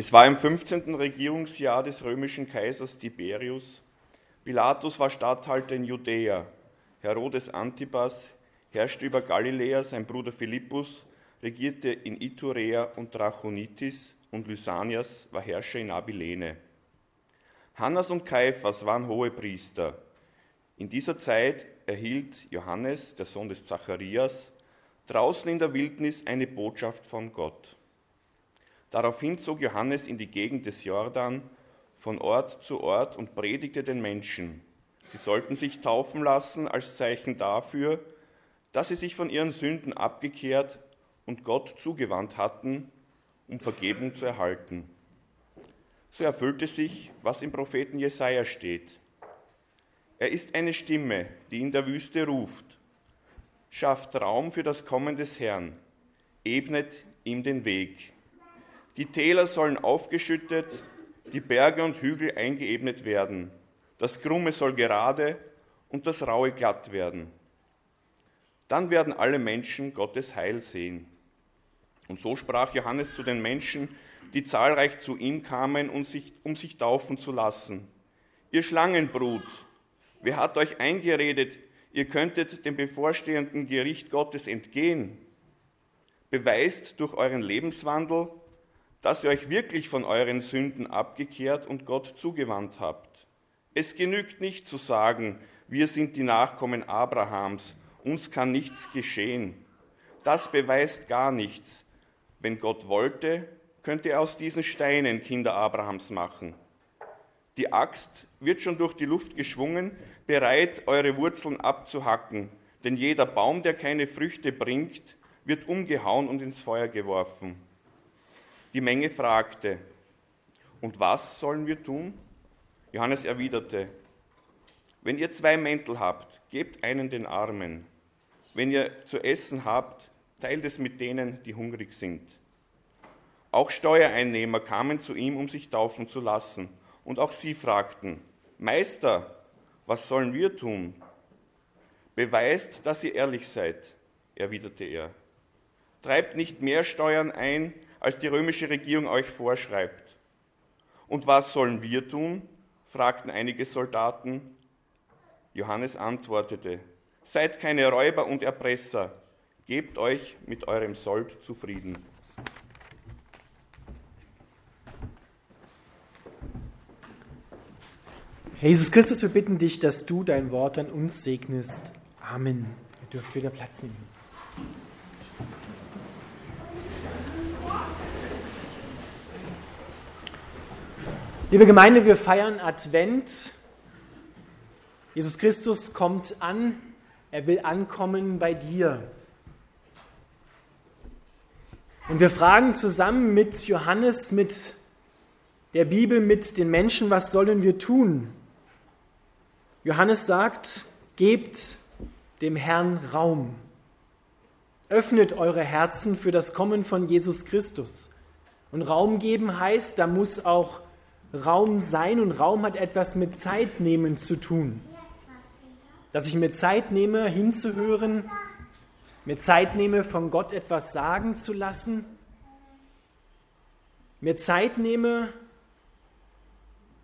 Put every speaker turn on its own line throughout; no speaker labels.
Es war im 15. Regierungsjahr des römischen Kaisers Tiberius. Pilatus war Statthalter in Judäa. Herodes Antipas herrschte über Galiläa, sein Bruder Philippus regierte in Iturea und Trachonitis und Lysanias war Herrscher in Abilene. Hannas und Kaiphas waren hohe Priester. In dieser Zeit erhielt Johannes, der Sohn des Zacharias, draußen in der Wildnis eine Botschaft von Gott. Daraufhin zog Johannes in die Gegend des Jordan von Ort zu Ort und predigte den Menschen. Sie sollten sich taufen lassen als Zeichen dafür, dass sie sich von ihren Sünden abgekehrt und Gott zugewandt hatten, um Vergebung zu erhalten. So erfüllte sich, was im Propheten Jesaja steht. Er ist eine Stimme, die in der Wüste ruft. Schafft Raum für das Kommen des Herrn, ebnet ihm den Weg. Die Täler sollen aufgeschüttet, die Berge und Hügel eingeebnet werden. Das Krumme soll gerade und das Raue glatt werden. Dann werden alle Menschen Gottes Heil sehen. Und so sprach Johannes zu den Menschen, die zahlreich zu ihm kamen, um sich, um sich taufen zu lassen. Ihr Schlangenbrut, wer hat euch eingeredet, ihr könntet dem bevorstehenden Gericht Gottes entgehen? Beweist durch euren Lebenswandel, dass ihr euch wirklich von euren Sünden abgekehrt und Gott zugewandt habt. Es genügt nicht zu sagen, wir sind die Nachkommen Abrahams, uns kann nichts geschehen. Das beweist gar nichts. Wenn Gott wollte, könnte er aus diesen Steinen Kinder Abrahams machen. Die Axt wird schon durch die Luft geschwungen, bereit, eure Wurzeln abzuhacken, denn jeder Baum, der keine Früchte bringt, wird umgehauen und ins Feuer geworfen. Die Menge fragte, und was sollen wir tun? Johannes erwiderte, wenn ihr zwei Mäntel habt, gebt einen den Armen. Wenn ihr zu essen habt, teilt es mit denen, die hungrig sind. Auch Steuereinnehmer kamen zu ihm, um sich taufen zu lassen. Und auch sie fragten, Meister, was sollen wir tun? Beweist, dass ihr ehrlich seid, erwiderte er. Treibt nicht mehr Steuern ein, als die römische Regierung euch vorschreibt. Und was sollen wir tun? fragten einige Soldaten. Johannes antwortete, Seid keine Räuber und Erpresser, gebt euch mit eurem Sold zufrieden.
Herr Jesus Christus, wir bitten dich, dass du dein Wort an uns segnest. Amen. Ihr dürft wieder Platz nehmen. Liebe Gemeinde, wir feiern Advent. Jesus Christus kommt an, er will ankommen bei dir. Und wir fragen zusammen mit Johannes, mit der Bibel, mit den Menschen, was sollen wir tun? Johannes sagt, gebt dem Herrn Raum. Öffnet eure Herzen für das Kommen von Jesus Christus. Und Raum geben heißt, da muss auch Raum sein und Raum hat etwas mit Zeit nehmen zu tun. Dass ich mir Zeit nehme, hinzuhören, mir Zeit nehme, von Gott etwas sagen zu lassen, mir Zeit nehme,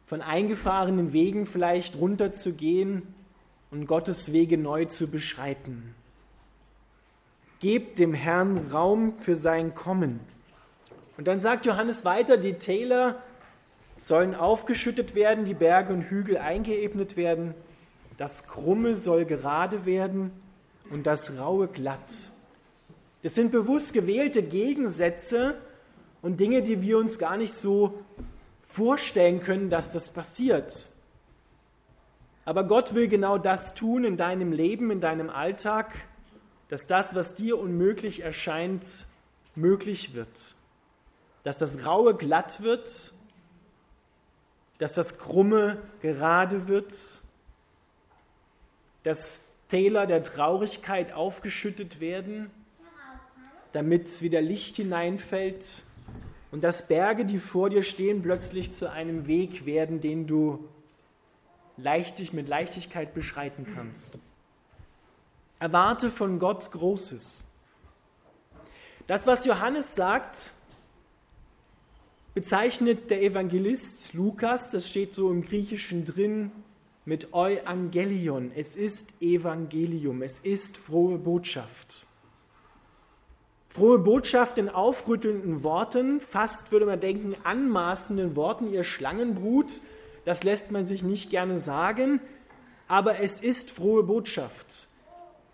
von eingefahrenen Wegen vielleicht runterzugehen und Gottes Wege neu zu beschreiten. Gebt dem Herrn Raum für sein Kommen. Und dann sagt Johannes weiter, die Täler sollen aufgeschüttet werden, die Berge und Hügel eingeebnet werden, das Krumme soll gerade werden und das Raue glatt. Das sind bewusst gewählte Gegensätze und Dinge, die wir uns gar nicht so vorstellen können, dass das passiert. Aber Gott will genau das tun in deinem Leben, in deinem Alltag, dass das, was dir unmöglich erscheint, möglich wird. Dass das Raue glatt wird dass das Krumme gerade wird, dass Täler der Traurigkeit aufgeschüttet werden, damit wieder Licht hineinfällt und dass Berge, die vor dir stehen, plötzlich zu einem Weg werden, den du leichtig, mit Leichtigkeit beschreiten kannst. Erwarte von Gott Großes. Das, was Johannes sagt, bezeichnet der Evangelist Lukas, das steht so im Griechischen drin, mit Euangelion. Es ist Evangelium, es ist frohe Botschaft. Frohe Botschaft in aufrüttelnden Worten, fast würde man denken, anmaßenden Worten, ihr Schlangenbrut, das lässt man sich nicht gerne sagen, aber es ist frohe Botschaft,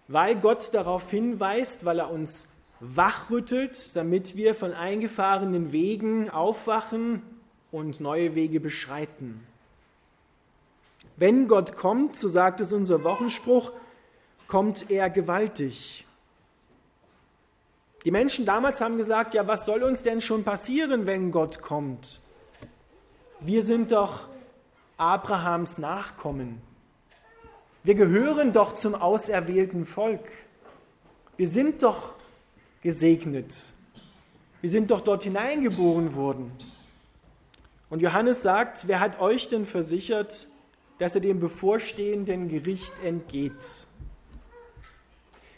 weil Gott darauf hinweist, weil er uns wachrüttelt, damit wir von eingefahrenen Wegen aufwachen und neue Wege beschreiten. Wenn Gott kommt, so sagt es unser Wochenspruch, kommt er gewaltig. Die Menschen damals haben gesagt, ja, was soll uns denn schon passieren, wenn Gott kommt? Wir sind doch Abrahams Nachkommen. Wir gehören doch zum auserwählten Volk. Wir sind doch gesegnet. Wir sind doch dort hineingeboren worden. Und Johannes sagt, wer hat euch denn versichert, dass er dem bevorstehenden Gericht entgeht?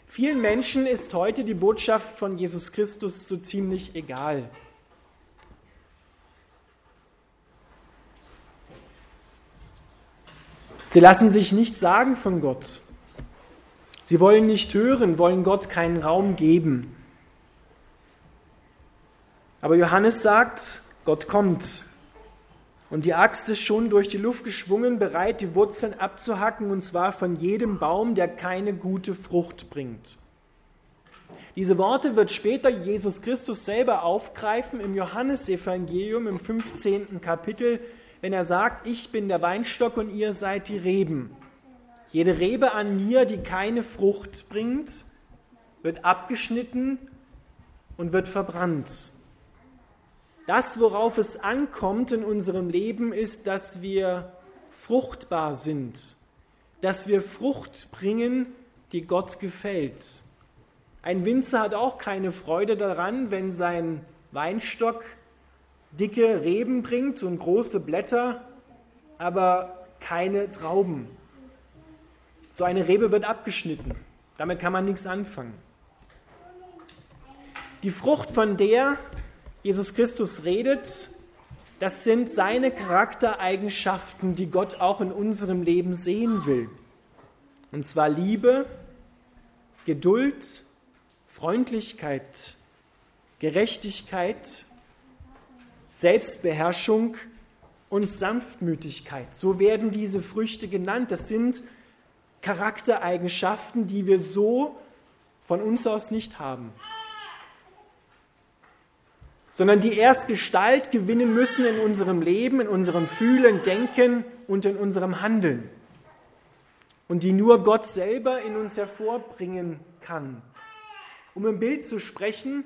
Vielen Menschen ist heute die Botschaft von Jesus Christus so ziemlich egal. Sie lassen sich nichts sagen von Gott. Sie wollen nicht hören, wollen Gott keinen Raum geben. Aber Johannes sagt, Gott kommt. Und die Axt ist schon durch die Luft geschwungen, bereit, die Wurzeln abzuhacken, und zwar von jedem Baum, der keine gute Frucht bringt. Diese Worte wird später Jesus Christus selber aufgreifen im Johannesevangelium im 15. Kapitel, wenn er sagt, ich bin der Weinstock und ihr seid die Reben. Jede Rebe an mir, die keine Frucht bringt, wird abgeschnitten und wird verbrannt. Das, worauf es ankommt in unserem Leben, ist, dass wir fruchtbar sind, dass wir Frucht bringen, die Gott gefällt. Ein Winzer hat auch keine Freude daran, wenn sein Weinstock dicke Reben bringt und große Blätter, aber keine Trauben. So eine Rebe wird abgeschnitten. Damit kann man nichts anfangen. Die Frucht, von der Jesus Christus redet, das sind seine Charaktereigenschaften, die Gott auch in unserem Leben sehen will. Und zwar Liebe, Geduld, Freundlichkeit, Gerechtigkeit, Selbstbeherrschung und Sanftmütigkeit. So werden diese Früchte genannt. Das sind Charaktereigenschaften, die wir so von uns aus nicht haben sondern die erst Gestalt gewinnen müssen in unserem Leben, in unserem Fühlen, Denken und in unserem Handeln. Und die nur Gott selber in uns hervorbringen kann. Um im Bild zu sprechen,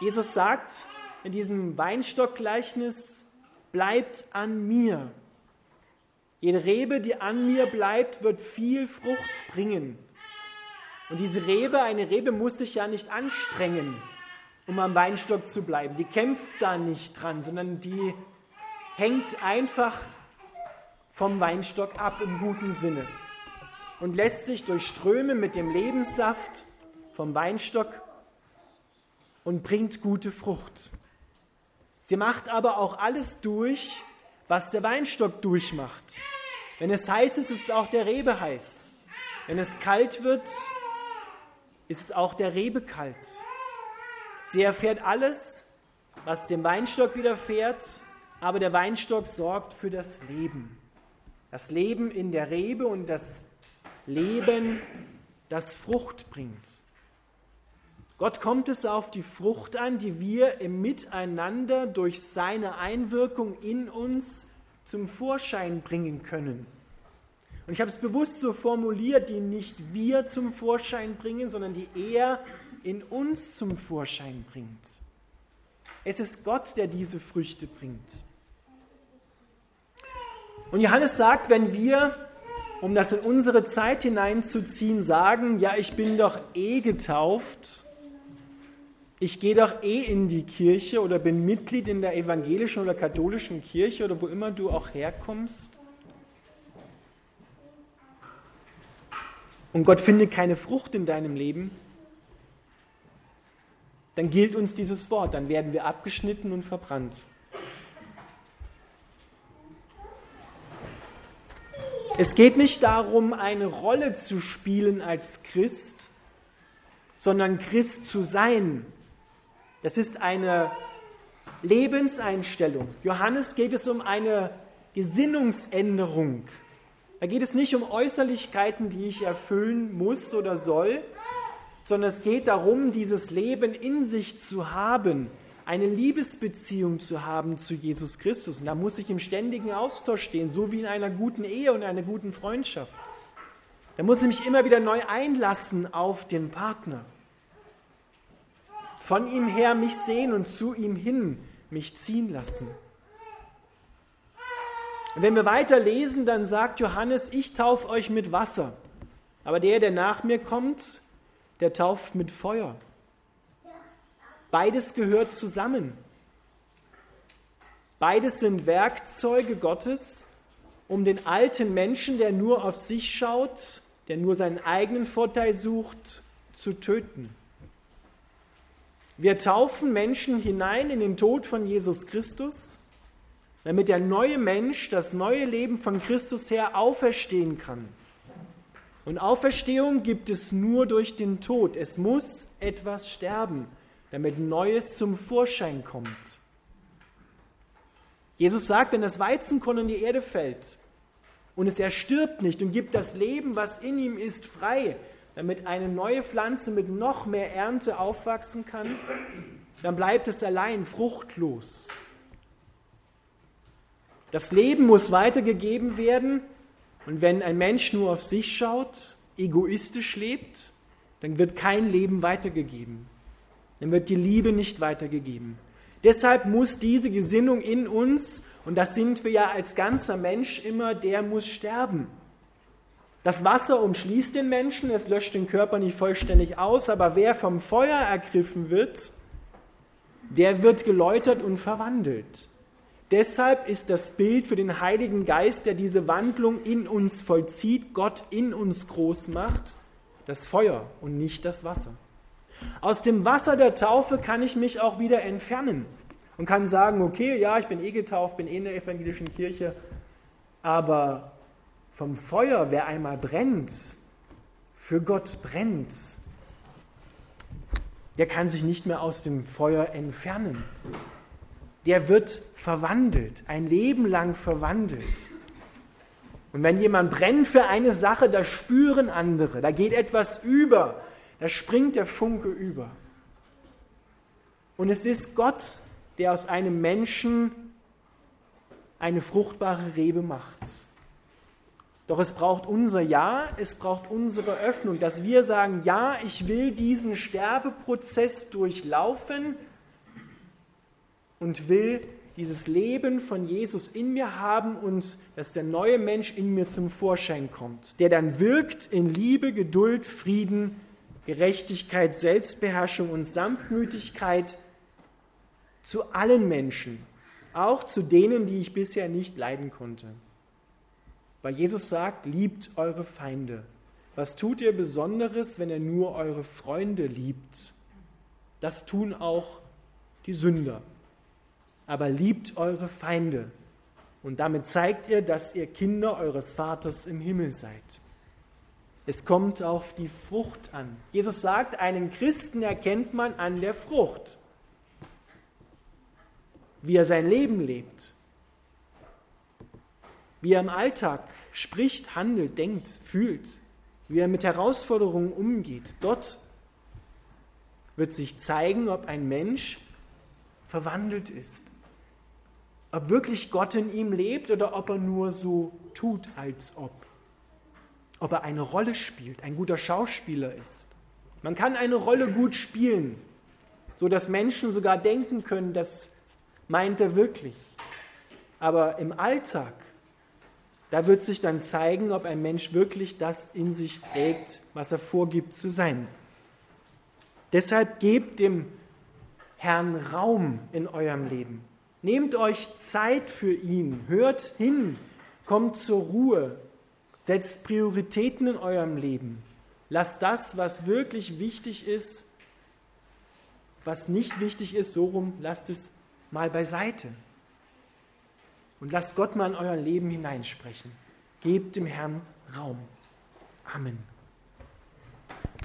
Jesus sagt in diesem Weinstockgleichnis, bleibt an mir. Jede Rebe, die an mir bleibt, wird viel Frucht bringen. Und diese Rebe, eine Rebe muss sich ja nicht anstrengen, um am Weinstock zu bleiben. Die kämpft da nicht dran, sondern die hängt einfach vom Weinstock ab im guten Sinne und lässt sich durchströmen mit dem Lebenssaft vom Weinstock und bringt gute Frucht. Sie macht aber auch alles durch, was der Weinstock durchmacht. Wenn es heiß ist, ist es auch der Rebe heiß. Wenn es kalt wird, ist es auch der Rebe kalt. Sie erfährt alles, was dem Weinstock widerfährt, aber der Weinstock sorgt für das Leben. Das Leben in der Rebe und das Leben, das Frucht bringt. Gott kommt es auf die Frucht an, die wir im Miteinander durch seine Einwirkung in uns zum Vorschein bringen können. Und ich habe es bewusst so formuliert, die nicht wir zum Vorschein bringen, sondern die er in uns zum Vorschein bringt. Es ist Gott, der diese Früchte bringt. Und Johannes sagt, wenn wir, um das in unsere Zeit hineinzuziehen, sagen, ja, ich bin doch eh getauft, ich gehe doch eh in die Kirche oder bin Mitglied in der evangelischen oder katholischen Kirche oder wo immer du auch herkommst, und Gott findet keine Frucht in deinem Leben, dann gilt uns dieses Wort, dann werden wir abgeschnitten und verbrannt. Es geht nicht darum, eine Rolle zu spielen als Christ, sondern Christ zu sein. Das ist eine Lebenseinstellung. Johannes geht es um eine Gesinnungsänderung. Da geht es nicht um Äußerlichkeiten, die ich erfüllen muss oder soll, sondern es geht darum, dieses Leben in sich zu haben, eine Liebesbeziehung zu haben zu Jesus Christus. Und da muss ich im ständigen Austausch stehen, so wie in einer guten Ehe und einer guten Freundschaft. Da muss ich mich immer wieder neu einlassen auf den Partner. Von ihm her mich sehen und zu ihm hin mich ziehen lassen. Und wenn wir weiter lesen, dann sagt Johannes, ich taufe euch mit Wasser. Aber der, der nach mir kommt, der tauft mit Feuer. Beides gehört zusammen. Beides sind Werkzeuge Gottes, um den alten Menschen, der nur auf sich schaut, der nur seinen eigenen Vorteil sucht, zu töten. Wir taufen Menschen hinein in den Tod von Jesus Christus, damit der neue Mensch, das neue Leben von Christus her auferstehen kann. Und Auferstehung gibt es nur durch den Tod. Es muss etwas sterben damit Neues zum Vorschein kommt. Jesus sagt, wenn das Weizenkorn in die Erde fällt und es erstirbt nicht und gibt das Leben, was in ihm ist, frei, damit eine neue Pflanze mit noch mehr Ernte aufwachsen kann, dann bleibt es allein fruchtlos. Das Leben muss weitergegeben werden und wenn ein Mensch nur auf sich schaut, egoistisch lebt, dann wird kein Leben weitergegeben dann wird die Liebe nicht weitergegeben. Deshalb muss diese Gesinnung in uns, und das sind wir ja als ganzer Mensch immer, der muss sterben. Das Wasser umschließt den Menschen, es löscht den Körper nicht vollständig aus, aber wer vom Feuer ergriffen wird, der wird geläutert und verwandelt. Deshalb ist das Bild für den Heiligen Geist, der diese Wandlung in uns vollzieht, Gott in uns groß macht, das Feuer und nicht das Wasser. Aus dem Wasser der Taufe kann ich mich auch wieder entfernen und kann sagen, okay, ja, ich bin eh getauft, bin eh in der evangelischen Kirche, aber vom Feuer, wer einmal brennt, für Gott brennt, der kann sich nicht mehr aus dem Feuer entfernen. Der wird verwandelt, ein Leben lang verwandelt. Und wenn jemand brennt für eine Sache, da spüren andere, da geht etwas über, da springt der Funke über. Und es ist Gott, der aus einem Menschen eine fruchtbare Rebe macht. Doch es braucht unser Ja, es braucht unsere Öffnung, dass wir sagen, ja, ich will diesen Sterbeprozess durchlaufen und will dieses Leben von Jesus in mir haben und dass der neue Mensch in mir zum Vorschein kommt, der dann wirkt in Liebe, Geduld, Frieden, Gerechtigkeit, Selbstbeherrschung und Sanftmütigkeit zu allen Menschen, auch zu denen, die ich bisher nicht leiden konnte. Weil Jesus sagt, liebt eure Feinde. Was tut ihr Besonderes, wenn ihr nur eure Freunde liebt? Das tun auch die Sünder. Aber liebt eure Feinde. Und damit zeigt ihr, dass ihr Kinder eures Vaters im Himmel seid. Es kommt auf die Frucht an. Jesus sagt, einen Christen erkennt man an der Frucht, wie er sein Leben lebt, wie er im Alltag spricht, handelt, denkt, fühlt, wie er mit Herausforderungen umgeht. Dort wird sich zeigen, ob ein Mensch verwandelt ist, ob wirklich Gott in ihm lebt oder ob er nur so tut, als ob ob er eine Rolle spielt, ein guter Schauspieler ist. Man kann eine Rolle gut spielen, so dass Menschen sogar denken können, das meint er wirklich. Aber im Alltag, da wird sich dann zeigen, ob ein Mensch wirklich das in sich trägt, was er vorgibt zu sein. Deshalb gebt dem Herrn Raum in eurem Leben. Nehmt euch Zeit für ihn, hört hin, kommt zur Ruhe, Setzt Prioritäten in eurem Leben. Lasst das, was wirklich wichtig ist, was nicht wichtig ist, so rum, lasst es mal beiseite. Und lasst Gott mal in euer Leben hineinsprechen. Gebt dem Herrn Raum. Amen.